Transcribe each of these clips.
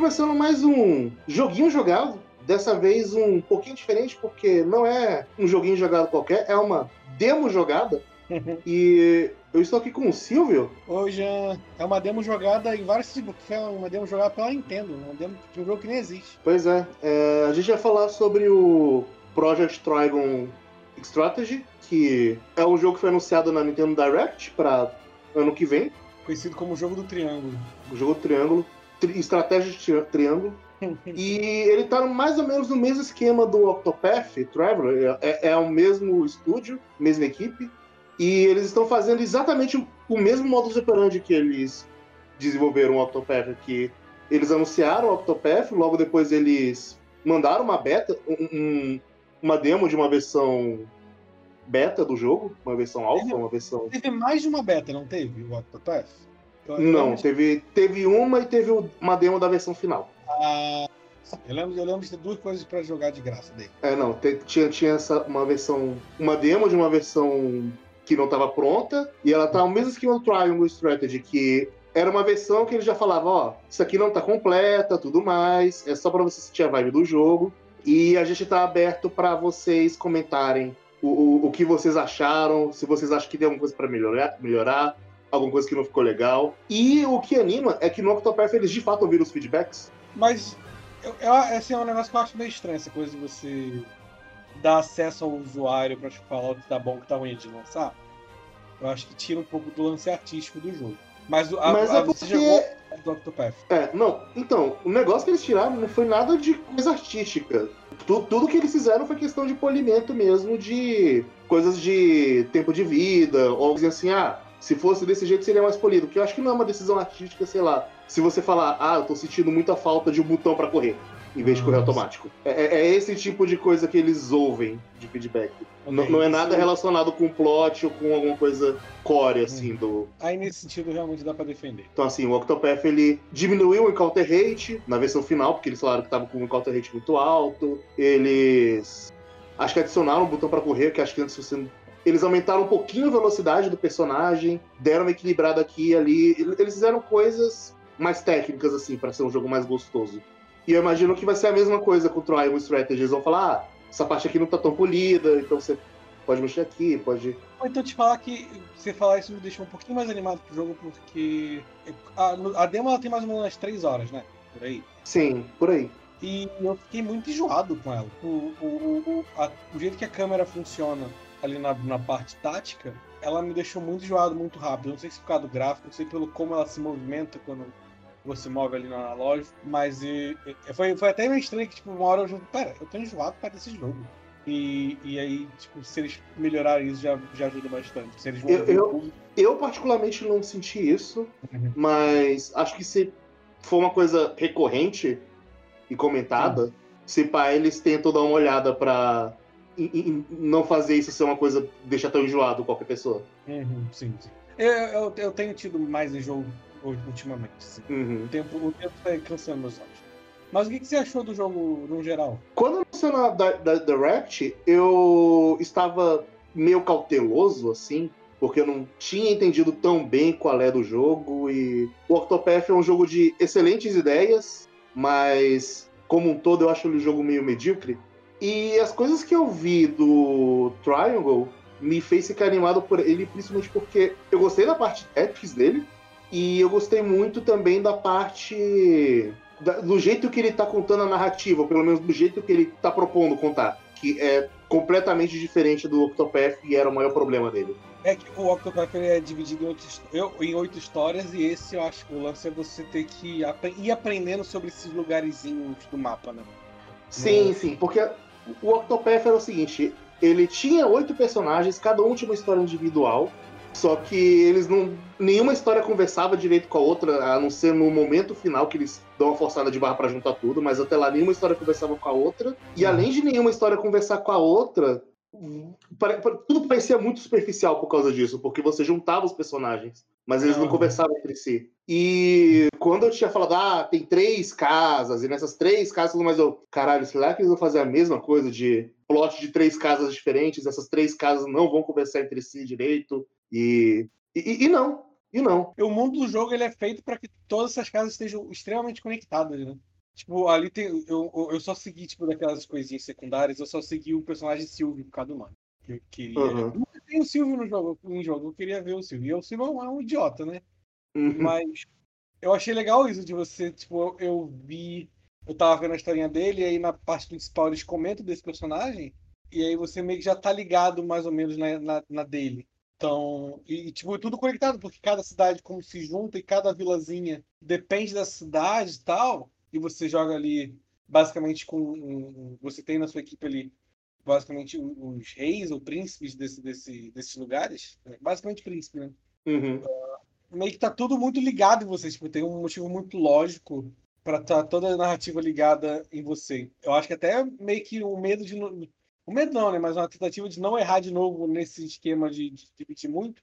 começando mais um joguinho jogado. Dessa vez um pouquinho diferente, porque não é um joguinho jogado qualquer, é uma demo jogada. e eu estou aqui com o Silvio. Hoje é uma demo jogada em vários tipos, é uma demo jogada pela Nintendo, uma demo de um jogo que nem existe. Pois é, é a gente vai falar sobre o Project Trigon Strategy, que é um jogo que foi anunciado na Nintendo Direct para ano que vem. Conhecido como o jogo do triângulo. O jogo do triângulo. Estratégia de triângulo. e ele tá mais ou menos no mesmo esquema do Octopath Traveler. É, é o mesmo estúdio, mesma equipe. E eles estão fazendo exatamente o mesmo modus operandi que eles desenvolveram o Octopath, que eles anunciaram o Octopath, logo depois eles mandaram uma beta, um, uma demo de uma versão beta do jogo, uma versão alfa, uma versão. Teve mais de uma beta, não teve? O Octopath? Não, teve, teve uma e teve uma demo da versão final. Ah, eu lembro, eu lembro de ter duas coisas para jogar de graça dele. É, não, tinha, tinha essa, uma versão, uma demo de uma versão que não estava pronta, e ela tá no mesmo esquema do Triangle Strategy, que era uma versão que ele já falava, ó, isso aqui não tá completa, tudo mais, é só para você sentir a vibe do jogo. E a gente tá aberto para vocês comentarem o, o, o, que vocês acharam, se vocês acham que tem alguma coisa para melhorar, melhorar, alguma coisa que não ficou legal. E o que anima é que no Octopath eles de fato ouviram os feedbacks. Mas eu, eu, esse é um negócio que eu acho meio estranho, essa coisa de você dar acesso ao usuário para te falar o que tá bom o que tá ruim de lançar. Eu acho que tira um pouco do lance artístico do jogo. Mas, a, Mas a, é porque... jogou do Octopath. É, não. Então, o negócio que eles tiraram não foi nada de coisa artística. Tudo, tudo que eles fizeram foi questão de polimento mesmo, de coisas de tempo de vida, ou assim, ah, se fosse desse jeito seria mais polido. Que eu acho que não é uma decisão artística, sei lá. Se você falar, ah, eu tô sentindo muita falta de um botão para correr em vez de correr automático. É, é, é, esse tipo de coisa que eles ouvem de feedback. Não, não, é nada relacionado com plot ou com alguma coisa core, assim, hum. do... Aí, nesse sentido, realmente dá pra defender. Então, assim, o Octopath, ele diminuiu o encounter rate na versão final, porque eles falaram que tava com um encounter rate muito alto. Eles... Acho que adicionaram um botão para correr, que acho que antes você eles aumentaram um pouquinho a velocidade do personagem, deram uma equilibrada aqui e ali. Eles fizeram coisas mais técnicas, assim, para ser um jogo mais gostoso. E eu imagino que vai ser a mesma coisa com o Trial Strategy. Eles vão falar, ah, essa parte aqui não tá tão polida, então você pode mexer aqui, pode. Ou então te falar que você falar isso me deixou um pouquinho mais animado pro jogo, porque a, a demo ela tem mais ou menos umas 3 horas, né? Por aí. Sim, por aí. E eu fiquei muito enjoado com ela. O, o, o, a, o jeito que a câmera funciona ali na, na parte tática, ela me deixou muito enjoado muito rápido. Não sei se por causa do gráfico, não sei pelo como ela se movimenta quando você move ali no analógico, mas e, e, foi, foi até meio estranho que, tipo, uma hora eu jogo, pera, eu tô enjoado para desse jogo. E, e aí, tipo, se eles melhorarem isso, já, já ajuda bastante. Se eles eu, eu, eu, particularmente não senti isso, uhum. mas acho que se for uma coisa recorrente e comentada, uhum. se pá, eles tentam dar uma olhada pra não fazer isso ser uma coisa deixar tão enjoado qualquer pessoa. Uhum, sim, sim. Eu, eu, eu, tenho tido mais enjoo ultimamente. Assim. Uhum. O tempo o tempo tá cansando meus olhos. Mas o que, que você achou do jogo no geral? Quando anunciou na da, da Direct, eu estava meio cauteloso, assim, porque eu não tinha entendido tão bem qual é do jogo. E o Octopath é um jogo de excelentes ideias, mas como um todo eu acho ele um jogo meio medíocre. E as coisas que eu vi do Triangle me fez ficar animado por ele, principalmente porque eu gostei da parte epics dele, e eu gostei muito também da parte. Da, do jeito que ele tá contando a narrativa, ou pelo menos do jeito que ele tá propondo contar. Que é completamente diferente do Octopath e era o maior problema dele. É que o Octopath é dividido em oito, eu, em oito histórias e esse eu acho que o lance é você ter que ir aprendendo sobre esses lugarzinhos do mapa, né? Sim, no... sim, porque o Octopath era o seguinte: ele tinha oito personagens, cada um tinha uma história individual, só que eles não. Nenhuma história conversava direito com a outra, a não ser no momento final que eles dão uma forçada de barra para juntar tudo, mas até lá nenhuma história conversava com a outra. E uhum. além de nenhuma história conversar com a outra, tudo parecia muito superficial por causa disso, porque você juntava os personagens, mas eles não conversavam entre si. E quando eu tinha falado, ah, tem três casas, e nessas três casas, mas eu, caralho, será que eles vão fazer a mesma coisa de plot de três casas diferentes, essas três casas não vão conversar entre si direito? E, e, e não, e não. O mundo do jogo ele é feito para que todas essas casas estejam extremamente conectadas, né? Tipo, ali tem. Eu, eu só segui, tipo, daquelas coisinhas secundárias, eu só segui o personagem Silvio por causa do mano. Que eu queria. Uhum. Tem o Silvio no jogo, em jogo, eu queria ver o Silvio. E o Silvio é um, é um idiota, né? Uhum. Mas eu achei legal isso de você, tipo, eu, eu vi. Eu tava vendo a historinha dele, e aí na parte principal eles comentam desse personagem, e aí você meio que já tá ligado mais ou menos na, na, na dele. Então, e, e, tipo, é tudo conectado, porque cada cidade como se junta e cada vilazinha depende da cidade e tal, e você joga ali basicamente com. Um, você tem na sua equipe ali basicamente os reis ou príncipes desse, desse, desses lugares. né? Basicamente príncipe, né? Uhum. Meio que tá tudo muito ligado em você, tipo, tem um motivo muito lógico para tá toda a narrativa ligada em você. Eu acho que até meio que o medo de. não- O medo não, né? Mas uma tentativa de não errar de novo nesse esquema de, repetir muito.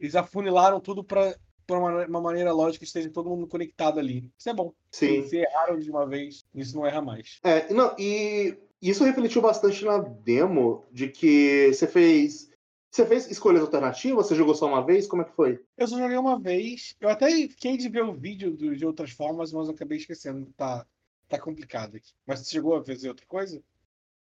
Eles afunilaram tudo para por uma, uma maneira lógica que esteja todo mundo conectado ali. Isso é bom. Sim. Se erraram de uma vez, isso não erra mais. É, não, e isso refletiu bastante na demo de que você fez. Você fez escolhas alternativas? Você jogou só uma vez? Como é que foi? Eu só joguei uma vez. Eu até fiquei de ver o vídeo de outras formas, mas eu acabei esquecendo. Tá, tá complicado aqui. Mas você chegou a fazer outra coisa?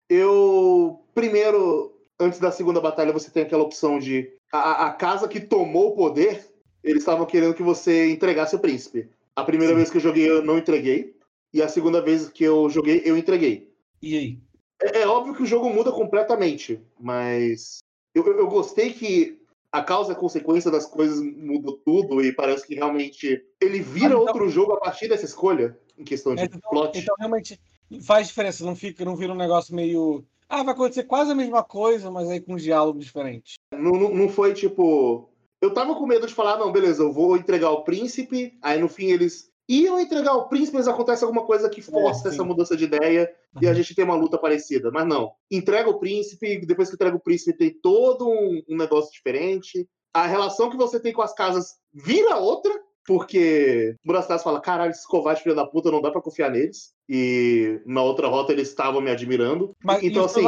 Eu. Primeiro, antes da segunda batalha, você tem aquela opção de. A, a casa que tomou o poder, eles estavam querendo que você entregasse o príncipe. A primeira Sim. vez que eu joguei, eu não entreguei. E a segunda vez que eu joguei, eu entreguei. E aí? É, é óbvio que o jogo muda completamente, mas eu, eu- eu gostei que a causa e a consequência das coisas mudou tudo e parece que realmente ele vira Mas então- outro jogo a partir dessa escolha, em questão de Mas então- plot. Então realmente faz diferença, não fica, não vira um negócio meio. Ah, vai acontecer quase a mesma coisa, mas aí com diálogos diferentes. Não, não, não foi tipo. Eu tava com medo de falar, não, beleza, eu vou entregar o príncipe, aí no fim eles iam entregar o príncipe, mas acontece alguma coisa que força É, essa mudança de ideia e a gente tem uma luta parecida. Mas não. Entrega o príncipe, depois que entrega o príncipe tem todo um, um negócio diferente. A relação que você tem com as casas vira outra, porque o Burastas fala, caralho, esses covardes filha da puta, não dá pra confiar neles. E na outra rota eles estavam me admirando. Mas então, assim,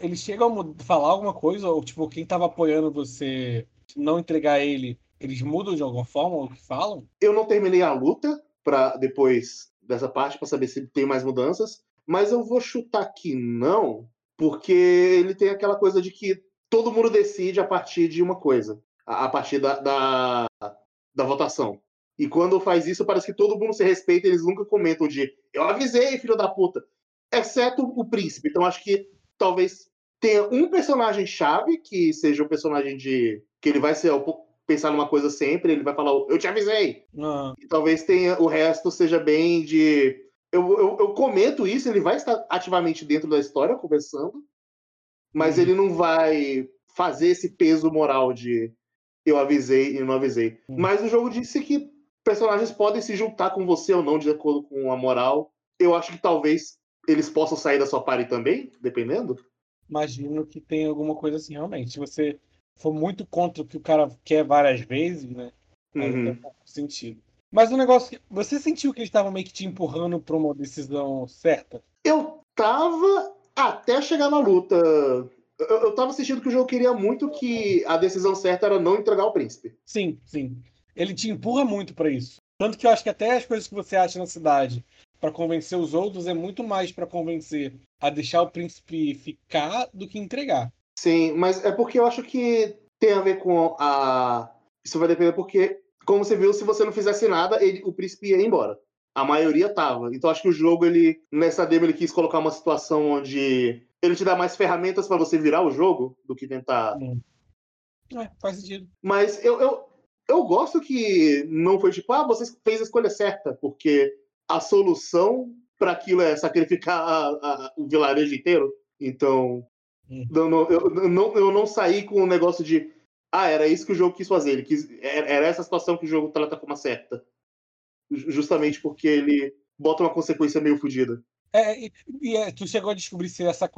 eles chegam a falar alguma coisa, ou tipo, quem tava apoiando você não entregar ele, eles mudam de alguma forma o que falam? Eu não terminei a luta para depois dessa parte para saber se tem mais mudanças, mas eu vou chutar que não, porque ele tem aquela coisa de que todo mundo decide a partir de uma coisa, a, partir da, da, da votação. E quando faz isso, parece que todo mundo se respeita, eles nunca comentam de eu avisei, filho da puta, exceto o príncipe. Então acho que talvez tenha um personagem chave que seja o personagem de que ele vai ser pensar numa coisa sempre, ele vai falar eu te avisei. Ah, E talvez tenha o resto seja bem de. Eu, eu, eu comento isso, ele vai estar ativamente dentro da história, conversando, mas Uhum. ele não vai fazer esse peso moral de eu avisei e não avisei. Uhum. Mas o jogo disse que personagens podem se juntar com você ou não, de acordo com a moral. Eu acho que talvez eles possam sair da sua party também, dependendo. imagino que tem alguma coisa assim, realmente. Você for muito contra o que o cara quer várias vezes, né? Aí Uhum. tem pouco sentido. Mas o negócio que. Você sentiu que eles estavam meio que te empurrando pra uma decisão certa? Eu tava até chegar na luta. Eu, eu tava sentindo que o jogo queria muito que a decisão certa era não entregar o príncipe. Sim, sim. Ele te empurra muito pra isso. Tanto que eu acho que até as coisas que você acha na cidade pra convencer os outros é muito mais pra convencer a deixar o príncipe ficar do que entregar. Sim, mas é porque eu acho que tem a ver com a. Isso vai depender porque, como você viu, se você não fizesse nada, ele, o príncipe ia embora. A maioria tava. Então acho que o jogo, ele nessa demo, ele quis colocar uma situação onde ele te dá mais ferramentas pra você virar o jogo do que tentar. É, faz sentido. Mas eu, eu, eu gosto que não foi tipo, ah, você fez a escolha certa, porque a solução para aquilo é sacrificar a- a- o vilarejo inteiro. Então. Eu, não, eu, não, eu não saí com o negócio de, ah, era isso que o jogo quis fazer. Ele quis, era essa situação que o jogo trata como certa. Ju- Justamente porque ele bota uma consequência meio fodida. É, e, e é, tu chegou a descobrir se essa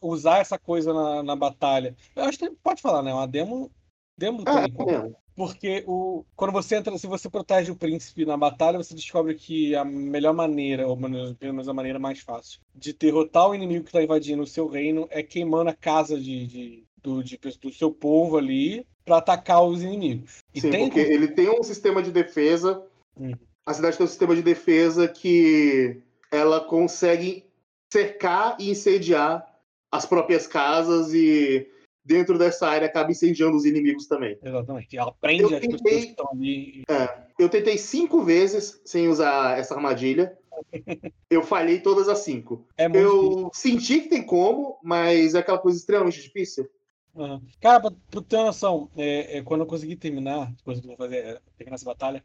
usar essa coisa na, na batalha. Eu acho que pode falar, né? Uma demo. Demo É, tem como. Porque o, quando você entra, se você protege o príncipe na batalha, você descobre que a melhor maneira, ou pelo menos a maneira mais fácil, de derrotar o inimigo que está invadindo o seu reino é queimando a casa de, de- do, de- do seu povo ali para atacar os inimigos. E Sim, tem porque ele tem um sistema de defesa. Hum. A cidade tem um sistema de defesa que ela consegue cercar e incendiar as próprias casas e dentro dessa área acaba incendiando os inimigos também. Exatamente. Ela prende Eu as pessoas tentei- que estão ali. É, eu tentei cinco vezes sem usar essa armadilha. Eu falhei todas as cinco. É muito difícil. Eu senti que tem como, mas é aquela coisa extremamente difícil. Aham. Cara, pra, pra ter uma noção, é, é, quando eu consegui terminar, depois que eu vou fazer, é, terminar essa batalha,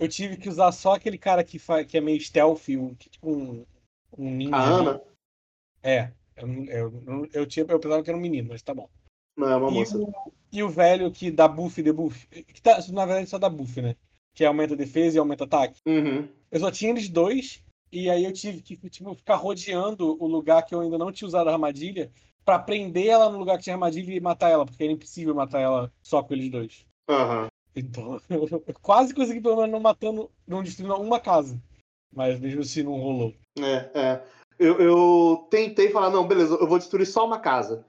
eu tive que usar só aquele cara que, fa, que é meio stealth, um, que, tipo um, um ninja. A. Ana É. Eu, eu, não- eu, tinha, eu pensava que era um menino, mas tá bom. Não é uma E moça. o, e o velho que dá buff e debuff, que tá, na verdade só dá buff, né? Que aumenta defesa e aumenta ataque. Uhum. Eu só tinha eles dois, e aí eu tive que tipo, ficar rodeando o lugar que eu ainda não tinha usado a armadilha pra prender ela no lugar que tinha armadilha e matar ela, porque era impossível matar ela só com eles dois. Aham. Então, eu quase consegui pelo menos não matando, não destruindo uma casa. Mas mesmo assim não rolou. É, é. Eu, eu tentei falar, não, beleza, eu vou destruir só uma casa.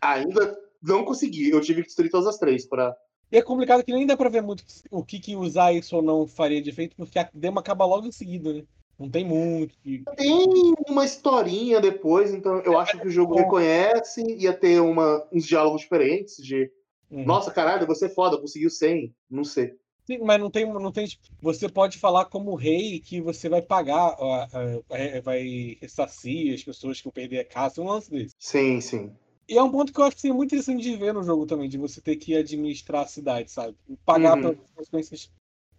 Ainda não consegui. Eu tive que destruir todas as três pra. E é complicado que nem dá pra ver muito o que, que usar isso ou não faria de efeito, porque a demo acaba logo em seguida, né? Não tem muito. que- Tem uma historinha depois, então eu acho que o jogo É. reconhece, ia ter uma, uns diálogos diferentes de Uhum. nossa, caralho, você é foda, conseguiu 100. Não sei. Sim, mas não tem, não tem. tipo, Você pode falar como rei que você vai pagar, ó, a- a- vai ressarcir as pessoas que vão perder a casa, um lance desse. Sim, sim. E é um ponto que eu acho que seria muito interessante de ver no jogo também, de você ter que administrar a cidade, sabe? Pagar Uhum. pelas consequências,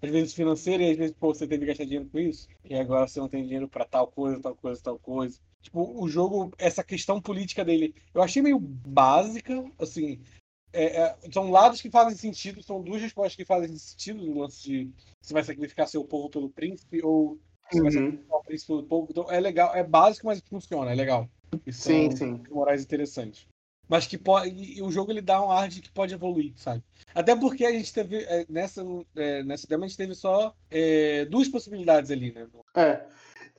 às vezes financeiras, e às vezes pô, você teve que gastar dinheiro com isso, e agora você não tem dinheiro pra tal coisa, tal coisa, tal coisa. Tipo, o jogo, essa questão política dele, eu achei meio básica, assim. é- é- são lados que fazem sentido, são duas respostas que fazem sentido no lance de se vai sacrificar seu povo pelo príncipe ou se vai Uhum. sacrificar o príncipe pelo povo. Então é legal, é básico, mas funciona, é legal. Isso Sim, são sim. morais interessantes. Mas que pode. E o jogo ele dá um ar de que pode evoluir, sabe? Até porque a gente teve. é, nessa, é, nessa demo a gente teve só é, duas possibilidades ali, né? É.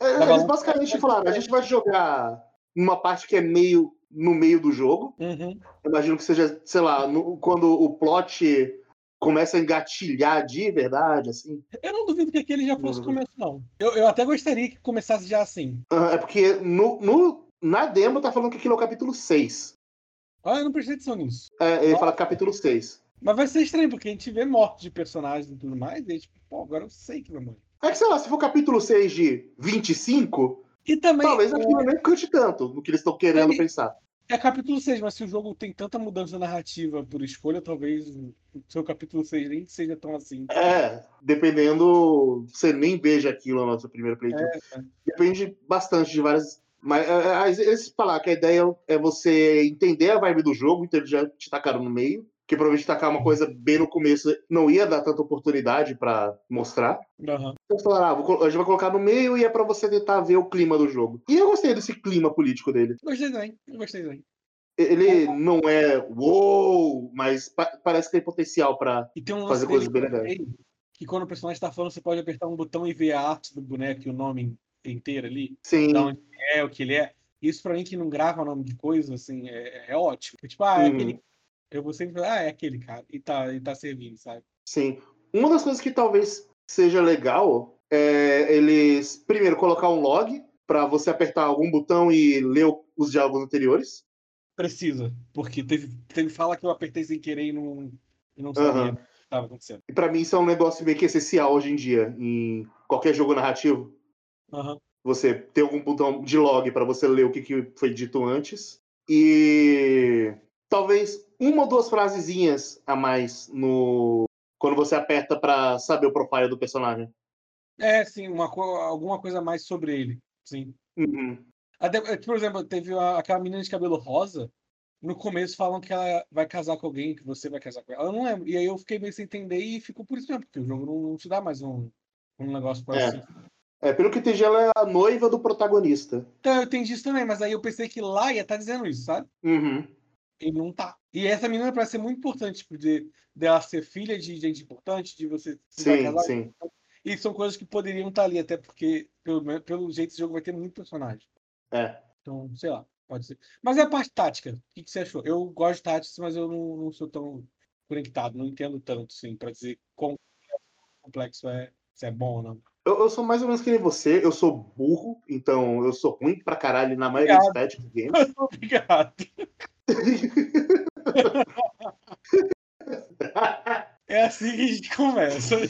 É, Eles basicamente falaram, a gente vai jogar numa parte que é meio no meio do jogo. Uhum. Imagino que seja, sei lá, no- quando o plot começa a engatilhar de verdade, assim. Eu não duvido que aquele já fosse o começo, não. Eu, eu até gostaria que começasse já assim. Ah, É porque no, no- na demo tá falando que aquilo é o capítulo 6. Ah, eu não prestei atenção nisso. É, ele fala capítulo 6. Mas vai ser estranho, porque a gente vê morte de personagens e tudo mais, e aí, tipo, pô, agora eu sei que vai morrer. É que, sei lá, se for capítulo 6 de 25, E também. talvez o- aquilo nem cante tanto no que eles estão querendo Aí- pensar. É capítulo 6, mas se o jogo tem tanta mudança narrativa por escolha, talvez o seu capítulo 6 nem seja tão assim. É, dependendo, você nem veja aquilo no nosso primeiro playthrough. É, é. Depende bastante de várias. Mas é, é, eles falar que a ideia é você entender a vibe do jogo, então eles já te tacaram no meio. Que provavelmente tacar uma coisa bem no começo não ia dar tanta oportunidade pra mostrar. Aham. Então falaram, ah, vou a gente vai colocar no meio e é pra você tentar ver o clima do jogo. E eu gostei desse clima político dele. Gostei também, gostei também. Ele não é uou, mas pa- parece que tem potencial pra. Tem um Fazer coisas bem legais. Que quando o personagem tá falando, você pode apertar um botão e ver a arte do boneco e o nome inteiro ali, Sim. da onde é, o que ele é. Isso pra mim que não grava nome de coisa, assim, é, é ótimo. Tipo, ah, é Uhum. aquele. Eu vou sempre falar, ah, é aquele cara. E tá, e tá servindo, sabe? Sim. Uma das coisas que talvez seja legal é eles, primeiro, colocar um log pra você apertar algum botão e ler os diálogos anteriores. Precisa. Porque teve, teve fala que eu apertei sem querer e não, e não sabia Aham. o que estava acontecendo. E pra mim isso é um negócio meio que essencial hoje em dia, em qualquer jogo narrativo. Aham. Você ter algum botão de log pra você ler o que, que foi dito antes. E talvez uma ou duas frasezinhas a mais no quando você aperta pra saber o profile do personagem. É, sim, uma, alguma coisa a mais sobre ele. Sim. Uhum. Até, eh, por exemplo, teve a- aquela menina de cabelo rosa. No começo falam que ela vai casar com alguém, que você vai casar com ela. Eu não lembro. E aí eu fiquei meio sem entender e ficou por isso mesmo, porque o jogo não, não te dá mais um, um negócio pra É. assim. É, pelo que entendi, ela é a noiva do protagonista. Então eu entendi isso também, mas aí eu pensei que lá ia estar dizendo isso, sabe? Uhum. E não tá. E essa menina parece ser muito importante, tipo, de, dela ser filha de gente importante, de você se Sim, casar. sim. E são coisas que poderiam estar ali, até porque, pelo, pelo jeito, esse jogo vai ter muito personagem. É. Então, sei lá, pode ser. Mas é a parte tática. O que, que você achou? Eu gosto de táticas, mas eu não, não sou tão conectado, não entendo tanto, assim, pra dizer quão complexo é, se é bom ou não. Eu, eu sou mais ou menos que nem você, eu sou burro, então eu sou ruim pra caralho na maioria dos Tactics Games. Obrigado. É assim que a gente começa.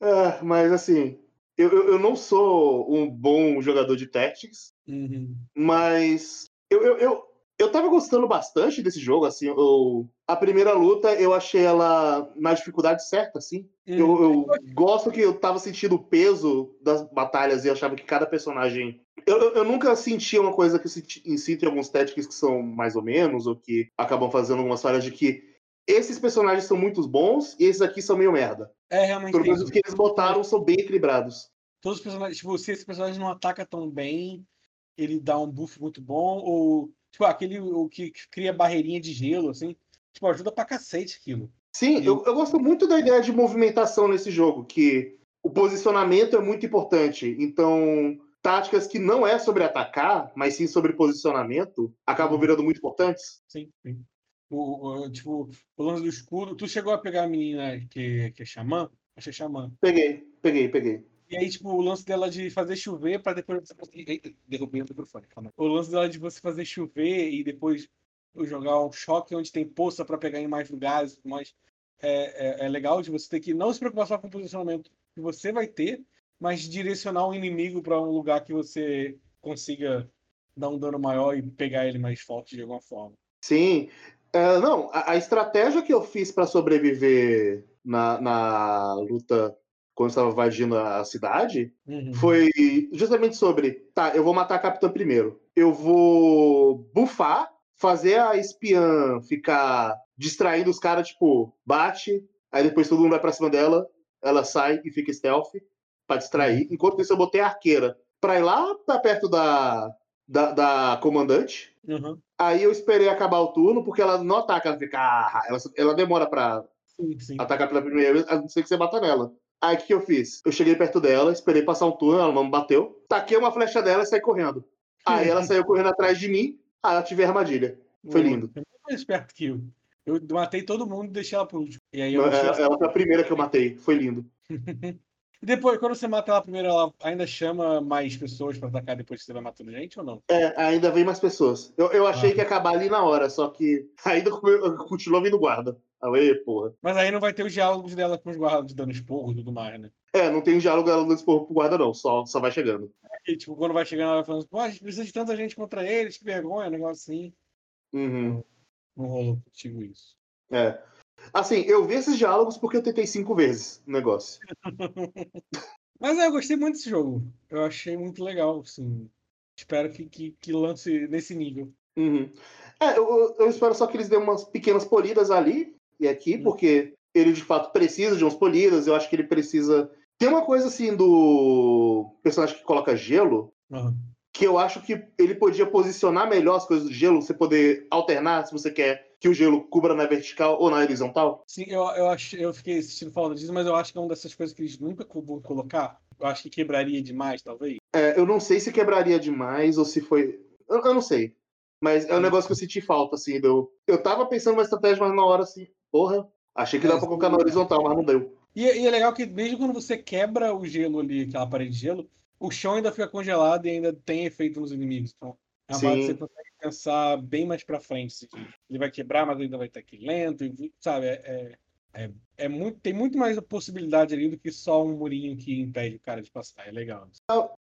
Ah, mas assim, eu, eu, eu não sou um bom jogador de Tactics, Uhum. mas eu, eu, eu, eu tava gostando bastante desse jogo, assim, eu, a primeira luta eu achei ela na dificuldade certa, assim. Eu, Uhum. eu gosto que eu tava sentindo o peso das batalhas e achava que cada personagem. Eu, eu, eu nunca sentia uma coisa que eu senti, sinto em alguns Tactics que são mais ou menos, ou que acabam fazendo algumas falhas de que esses personagens são muito bons e esses aqui são meio merda. É realmente. Pelo menos os que eles botaram são bem equilibrados. Todos os personagens, tipo, se esse personagem não ataca tão bem, ele dá um buff muito bom, ou, tipo, aquele o que cria barreirinha de gelo, assim, tipo, ajuda pra cacete aquilo. Sim, eu, eu gosto muito da ideia de movimentação nesse jogo, que o posicionamento é muito importante. Então, táticas que não é sobre atacar, mas sim sobre posicionamento, acabam virando muito importantes. Sim, sim. O, o- tipo, o lance do escudo. Tu chegou a pegar a menina que, que é xamã? Achei xamã. Peguei, peguei, peguei. E aí, tipo, o lance dela de fazer chover pra depois você conseguir. Ei, Derrubei o microfone, calma. O lance dela de você fazer chover e depois jogar um choque onde tem poça pra pegar em mais lugares, mas é, é, é legal de você ter que não se preocupar só com o posicionamento que você vai ter, mas direcionar o inimigo pra um lugar que você consiga dar um dano maior e pegar ele mais forte de alguma forma. Sim. É, não, a, a estratégia que eu fiz para sobreviver na, na luta quando estava invadindo a cidade Uhum. foi justamente sobre, tá, eu vou matar a capitã primeiro. Eu vou bufar, fazer a espiã ficar distraindo os caras, tipo, bate, aí depois todo mundo vai pra cima dela, ela sai e fica stealth pra distrair. Enquanto isso, eu botei a arqueira pra ir lá pra perto da, da, da comandante. Uhum. Aí eu esperei acabar o turno, porque ela não ataca, ela fica. "Ah", Ela, ela demora pra Sim, sim. atacar pela primeira vez, a não ser que você bata nela. Aí o que, que eu fiz? Eu cheguei perto dela, esperei passar um turno, ela não me bateu. Taquei uma flecha dela e saí correndo. Aí ela saiu correndo atrás de mim, aí ela tive a armadilha. Foi lindo. É mais esperto que eu. Eu matei todo mundo e deixei ela por último. E aí eu Não, Ela, ela foi a primeira que eu matei. Foi lindo. E depois, quando você mata ela primeiro, ela ainda chama mais pessoas pra atacar depois que você vai matando gente ou não? É, ainda vem mais pessoas. Eu, eu achei Ah. que ia acabar ali na hora, só que ainda continuou vindo guarda. Aí, porra. Mas aí não vai ter os diálogos dela com os guardas dando esporro e tudo mais, né? É, não tem diálogo dela dando esporro pro guarda, não. Só, só vai chegando. E, tipo, quando vai chegando, ela vai falando, pô, a gente precisa de tanta gente contra eles, que vergonha, um negócio assim. Uhum. Não rolou contigo isso. É. Assim, eu vi esses diálogos porque eu tentei cinco vezes o negócio. Mas é, eu gostei muito desse jogo. Eu achei muito legal, assim. Espero que, que, que lance nesse nível. Uhum. É, eu- eu espero só que eles dêem umas pequenas polidas ali e aqui, porque ele de fato precisa de umas polidas. Eu acho que ele precisa. Tem uma coisa assim do personagem que coloca gelo, Aham. que eu acho que ele podia posicionar melhor as coisas do gelo, você poder alternar se você quer que o gelo cubra na vertical ou na horizontal. Sim, eu, eu, acho, eu fiquei assistindo falando disso, mas eu acho que é uma dessas coisas que eles nunca vão colocar. Eu acho que quebraria demais, talvez. É, eu não sei se quebraria demais ou se foi. Eu, eu não sei. Mas é um negócio que eu senti falta, assim. Eu, eu tava pensando uma estratégia, mas na hora assim, porra, achei que É, dava pra colocar na horizontal, mas não deu. E, e é legal que mesmo quando você quebra o gelo ali, aquela parede de gelo, o chão ainda fica congelado e ainda tem efeito nos inimigos. Então, é uma que você consegue pensar bem mais pra frente. assim, ele vai quebrar, mas ainda vai estar aqui lento, sabe? É, é, é, é muito, tem muito mais possibilidade ali do que só um murinho que impede o cara de passar. É legal.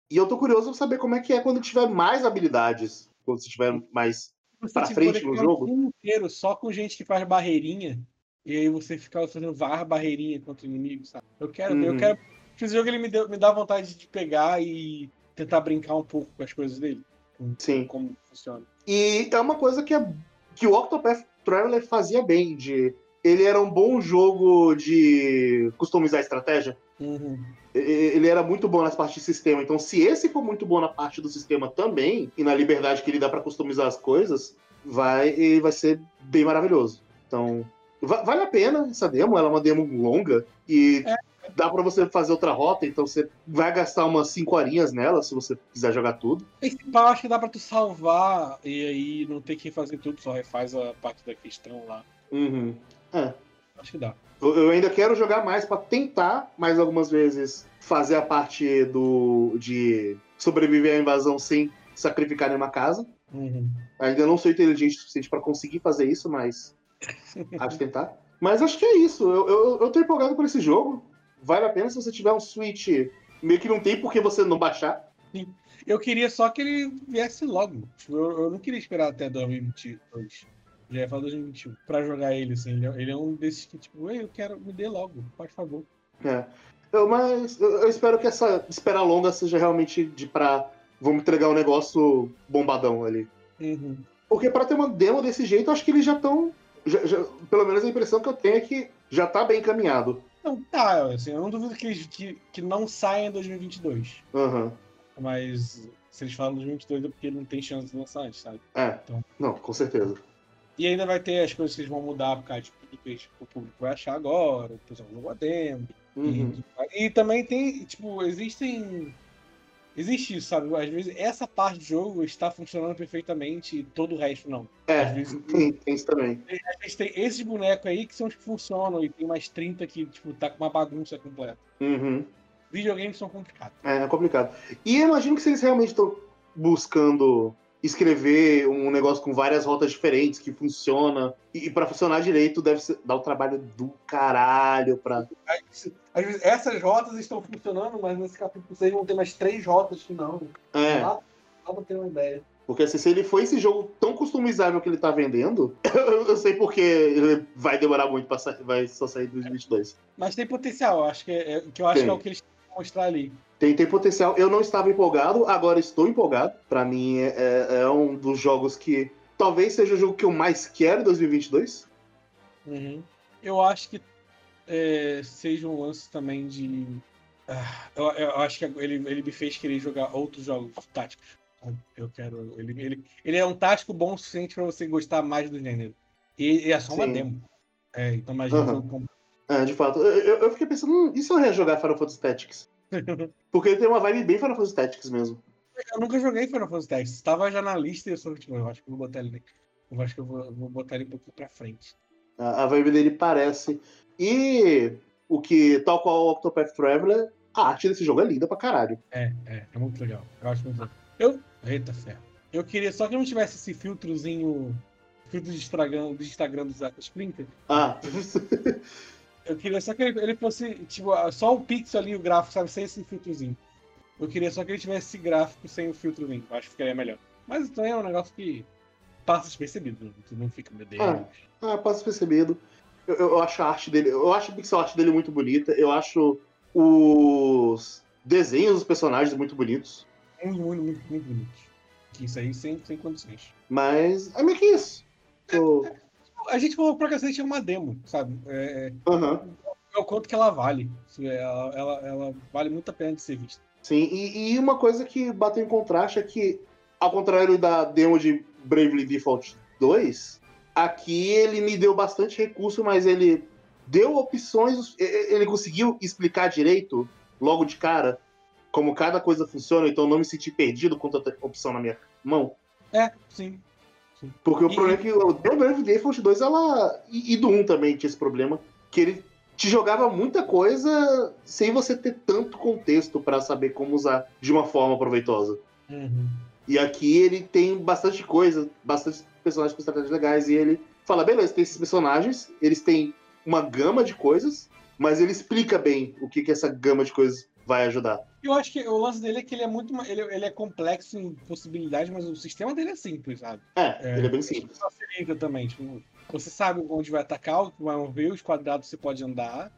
E eu tô curioso pra saber como é que é quando tiver mais habilidades. Quando você tiver mais. Você Pra tipo, frente no um jogo? inteiro só com gente que faz barreirinha. E aí você fica fazendo var barreirinha contra o inimigo, sabe? Eu quero ver, eu Uhum. quero. Esse jogo ele me, deu, me dá vontade de pegar e tentar brincar um pouco com as coisas dele. Sim. Como funciona. E é uma coisa que, é, que o Octopath Traveler fazia bem. De, ele era um bom jogo de customizar a estratégia. Uhum. Ele era muito bom nas partes de sistema. Então, se esse for muito bom na parte do sistema também, e na liberdade que ele dá pra customizar as coisas, vai, vai ser bem maravilhoso. Então, va- vale a pena essa demo. Ela é uma demo longa e É. dá pra você fazer outra rota. Então, você vai gastar umas 5 horinhas nela, se você quiser jogar tudo. Esse acho que dá pra tu salvar e aí não ter que fazer tudo, só refaz a parte da questão lá. Uhum. É. Acho que dá. Eu, ainda quero jogar mais pra tentar, mais algumas vezes, fazer a parte do de sobreviver à invasão sem sacrificar nenhuma casa. Uhum. Ainda não sou inteligente o suficiente pra conseguir fazer isso, mas há de tentar. Mas acho que é isso. Eu, eu, eu tô empolgado por esse jogo. Vale a pena se você tiver um Switch. Meio que não tem por que você não baixar. Eu queria só que ele viesse logo. Eu, eu não queria esperar até 2022. Já ia falar 2021. Pra jogar ele, assim. Ele é, ele é um desses que, tipo, Ei, eu quero, me dê logo, por favor. É. Eu, mas eu, eu espero que essa espera longa seja realmente de pra. Vamos entregar um negócio bombadão ali. Uhum. Porque pra ter uma demo desse jeito, eu acho que eles já estão. pelo menos a impressão que eu tenho é que já tá bem encaminhado. Não, tá, assim, eu não duvido que, que, que não saia em 2022. Aham. Mas se eles falam 2022 é porque não tem chance de lançar antes, sabe? É. Então. Não, com certeza. E ainda vai ter as coisas que eles vão mudar por causa de que eles- o público vai achar agora, o pessoal jogou a demo. Uhum. E, e também tem, tipo, existem. Existe isso, sabe? Às vezes essa parte do jogo está funcionando perfeitamente e todo o resto não. Às É, vezes tem, tem isso também. Às vezes tem esses bonecos aí que são os que funcionam e tem mais 30 que, tipo, tá com uma bagunça completa. Uhum. Videogames são complicados. É, é complicado. E eu imagino que se eles realmente estão buscando escrever um negócio com várias rotas diferentes que funciona, e, e para funcionar direito deve ser, dar um trabalho do caralho pra. Às vezes essas rotas estão funcionando, mas nesse capítulo 6 vão ter mais três rotas que não. É, Lá, lá pra ter uma ideia. porque assim, se ele for esse jogo tão customizável que ele tá vendendo, eu, eu sei porque ele vai demorar muito pra sair, vai só sair em 2022. Mas tem potencial, eu acho que é, que eu acho Tem. que é o que eles mostrar ali. Tem, tem potencial. Eu não estava empolgado, agora estou empolgado. Pra mim é, é- é um dos jogos que talvez seja o jogo que eu mais quero em 2022. Uhum. Eu acho que é, seja um lance também de. Ah, eu, eu acho que ele, ele me fez querer jogar outros jogos táticos. Eu quero. Ele, ele, ele é um tático bom o suficiente pra você gostar mais do gênero. E, e é só uma Sim. demo. É, então imagina um jogo como- É, de fato. Eu, eu- fiquei pensando, hum, e se eu rejogar Final Fantasy Tactics? Porque ele tem uma vibe bem Final Fantasy Tactics mesmo. Eu nunca joguei Final Fantasy Tactics. Estava já na lista e eu só, tipo, eu acho que eu vou botar ele. Eu acho que eu vou, vou botar ele um pouquinho pra frente. A, a vibe dele parece. E o que, tal qual o Octopath Traveler, a arte desse jogo é linda pra caralho. É, é, é muito legal. Eu acho muito legal. Eu. Eita ferro. Eu queria só que não tivesse esse filtrozinho. Filtro de Instagram, de Instagram do Zack Splinter. Ah, Eu queria só que ele, ele fosse, tipo, só o pixel ali, o gráfico, sabe? Sem esse filtrozinho. Eu queria só que ele tivesse esse gráfico sem o filtrozinho. Eu acho que ficaria melhor. Mas também é um negócio que passa despercebido. né? Tu não fica, meu Deus. Ah. ah passa percebido. Eu, eu- acho a arte dele. Eu acho a pixel art dele muito bonita. Eu acho os desenhos dos personagens muito bonitos. Muito, muito, muito, muito bonito. Que isso aí sem, sem condições. Mas é meio que isso. Tô- A gente falou pra cacete é uma demo, sabe? É, é o quanto que ela vale. É, Ela, ela, ela vale muito a pena de ser vista. Sim, e, e uma coisa que bateu em contraste é que, ao contrário da demo de Bravely Default 2, aqui ele me deu bastante recurso, mas ele deu opções, ele conseguiu explicar direito, logo de cara, como cada coisa funciona, então não me senti perdido com tanta opção na minha mão. É, sim. Porque o E- problema é que o The Bravely Default 2, ela. E, e do 1 também tinha esse problema. Que ele te jogava muita coisa sem você ter tanto contexto pra saber como usar de uma forma proveitosa. Uhum. E aqui ele tem bastante coisa, bastante personagens com estratégias legais. E ele fala: beleza, tem esses personagens, eles têm uma gama de coisas, mas ele explica bem o que, que essa gama de coisas vai ajudar. Eu acho que o lance dele é que ele é muito. Ele, ele é complexo em possibilidades, mas o sistema dele é simples, sabe? É, É. ele é bem simples. Facilita também. Tipo, você sabe onde vai atacar, o que vai mover, os quadrados você pode andar.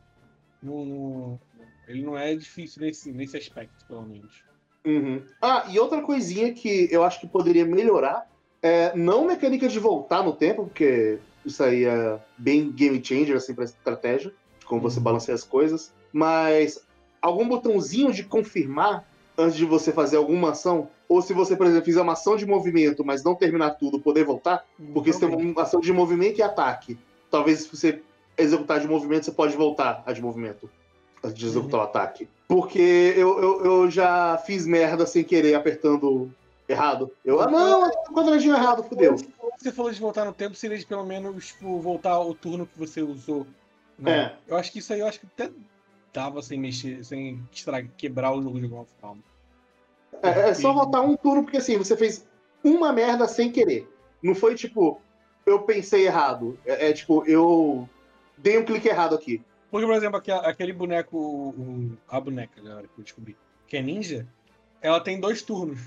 Não- não- ele não é difícil nesse, nesse aspecto, pelo menos. Uhum. Ah, e outra coisinha que eu acho que poderia melhorar é não mecânica de voltar no tempo, porque isso aí é bem game changer assim para estratégia, de como você Uhum. balanceia as coisas, mas algum botãozinho de confirmar antes de você fazer alguma ação, ou se você, por exemplo, fizer uma ação de movimento, mas não terminar tudo, poder voltar, porque você tem uma ação de movimento e ataque. Talvez se você executar de movimento, você pode voltar a de movimento. Antes de executar o ataque. Porque eu, eu, eu já fiz merda sem querer apertando errado. Eu, ah não, quadradinho errado, fudeu. Você falou de voltar no tempo, seria de pelo menos tipo, voltar o turno que você usou Né? É. Eu acho que isso aí eu acho que até dava sem mexer, sem quebrar o jogo de alguma forma. É, é só voltar um turno, porque assim, você fez uma merda sem querer. Não foi tipo, eu pensei errado. É, é tipo, eu dei um clique errado aqui. Porque, por exemplo, aquele, boneco, o- a boneca agora que eu descobri, que é ninja, ela tem dois turnos.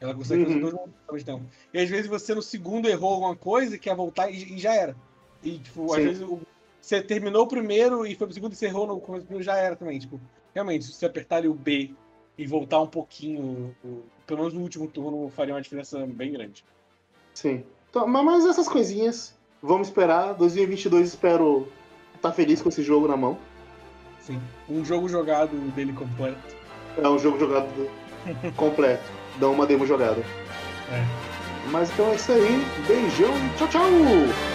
Ela consegue fazer Uhum. dois tempo. E às vezes você no segundo errou alguma coisa e quer voltar e, e já era. E, tipo, às Sim. vezes o- você terminou o primeiro e foi pro segundo e você errou no começo do primeiro, já era também. Tipo, realmente, se você apertar ali o B e voltar um pouquinho, pelo menos no último turno, faria uma diferença bem grande. Sim. Então, ma- mas essas coisinhas, vamos esperar. 2022 espero estar feliz com esse jogo na mão. Sim. Um jogo jogado dele completo. É um jogo jogado completo. Dá uma demo jogada. É. Mas então é isso aí. Beijão e! Tchau, tchau.